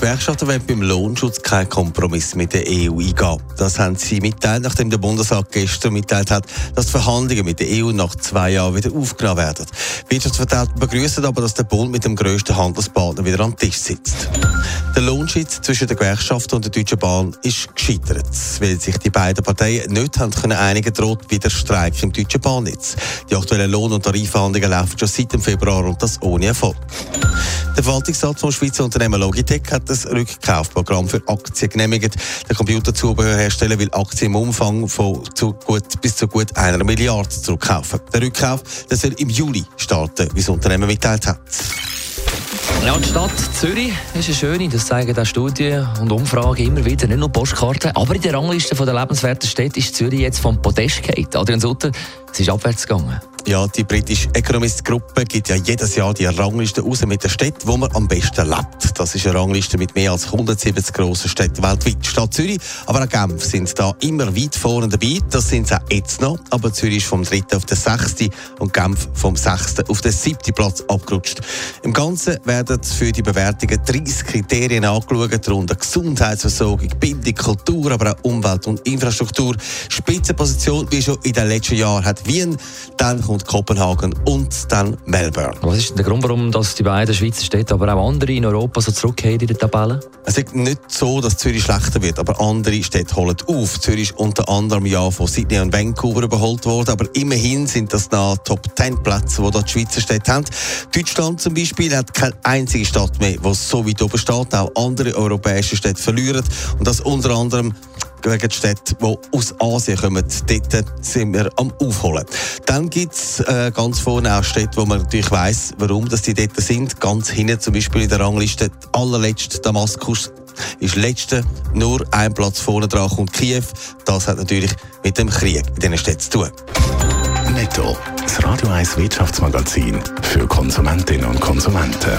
Die Gewerkschaften wollen beim Lohnschutz keinen Kompromiss mit der EU eingehen. Das haben sie mitteilt, nachdem der Bundesrat gestern mitteilt hat, dass die Verhandlungen mit der EU nach zwei Jahren wieder aufgenommen werden. Wirtschaftsvertreter begrüßen aber, dass der Bund mit dem grössten Handelspartner wieder am Tisch sitzt. Der Lohnschutz zwischen der Gewerkschaft und der Deutschen Bahn ist gescheitert, weil sich die beiden Parteien nicht haben können einigen droht wieder Streik im Deutschen Bahnnetz. Die aktuellen Lohn- und Tarifverhandlungen laufen schon seit dem Februar und das ohne Erfolg. Der Verwaltungsrat vom Schweizer Unternehmen Logitech hat das Rückkaufprogramm für Aktien genehmigt. Der Computerzubehörhersteller will Aktien im Umfang von zu gut, bis zu gut einer Milliarde zurückkaufen. Der Rückkauf das soll im Juli starten, wie das Unternehmen mitteilt hat. Ja, die Stadt Zürich ist eine schöne, das zeigen auch Studien und Umfragen immer wieder, nicht nur Postkarten. Aber in der Rangliste der lebenswerten Städte ist Zürich jetzt vom Podest gefallen. Adrian Sutter, es ist abwärts gegangen. Ja, die britische Economist-Gruppe gibt ja jedes Jahr die Rangliste raus mit den Städten, wo man am besten lebt. Das ist eine Rangliste mit mehr als 170 grossen Städten weltweit. Stadt Zürich, aber auch Genf sind da immer weit vorne dabei. Das sind sie auch jetzt noch. Aber Zürich ist vom 3. auf den 6. und Genf vom 6. auf den 7. Platz abgerutscht. Im Ganzen werden für die Bewertungen 30 Kriterien angeschaut, darunter Gesundheitsversorgung, Bildung, Kultur, aber auch Umwelt und Infrastruktur. Spitzenposition, wie schon in den letzten Jahren, hat Wien, dann kommt Kopenhagen und dann Melbourne. Was ist der Grund, warum dass die beiden Schweizer Städte, aber auch andere in Europa so zurückgehen in der Tabelle? Es ist nicht so, dass Zürich schlechter wird, aber andere Städte holen auf. Zürich ist unter anderem ja von Sydney und Vancouver überholt worden, aber immerhin sind das noch Top 10 Plätze, die die Schweizer Städte haben. Deutschland zum Beispiel hat keine einzige Stadt mehr, die so weit oben steht. Auch andere europäische Städte verlieren. Und das unter anderem wegen die Städte, die aus Asien kommen. Dort sind wir am Aufholen. Dann gibt es äh, ganz vorne auch Städte, wo man natürlich weiss, warum dass die dort sind. Ganz hinten zum Beispiel in der Rangliste, allerletzt Damaskus ist letzte, nur ein Platz vorne dran kommt Kiew. Das hat natürlich mit dem Krieg in diesen Städten zu tun. Netto, das Radio 1 Wirtschaftsmagazin für Konsumentinnen und Konsumenten.